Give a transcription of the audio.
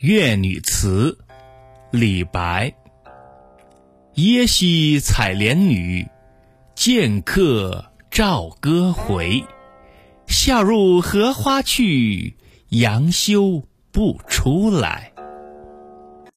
乐女词，李白。耶溪采莲女，见客棹歌回。笑入荷花去，杨修不出来。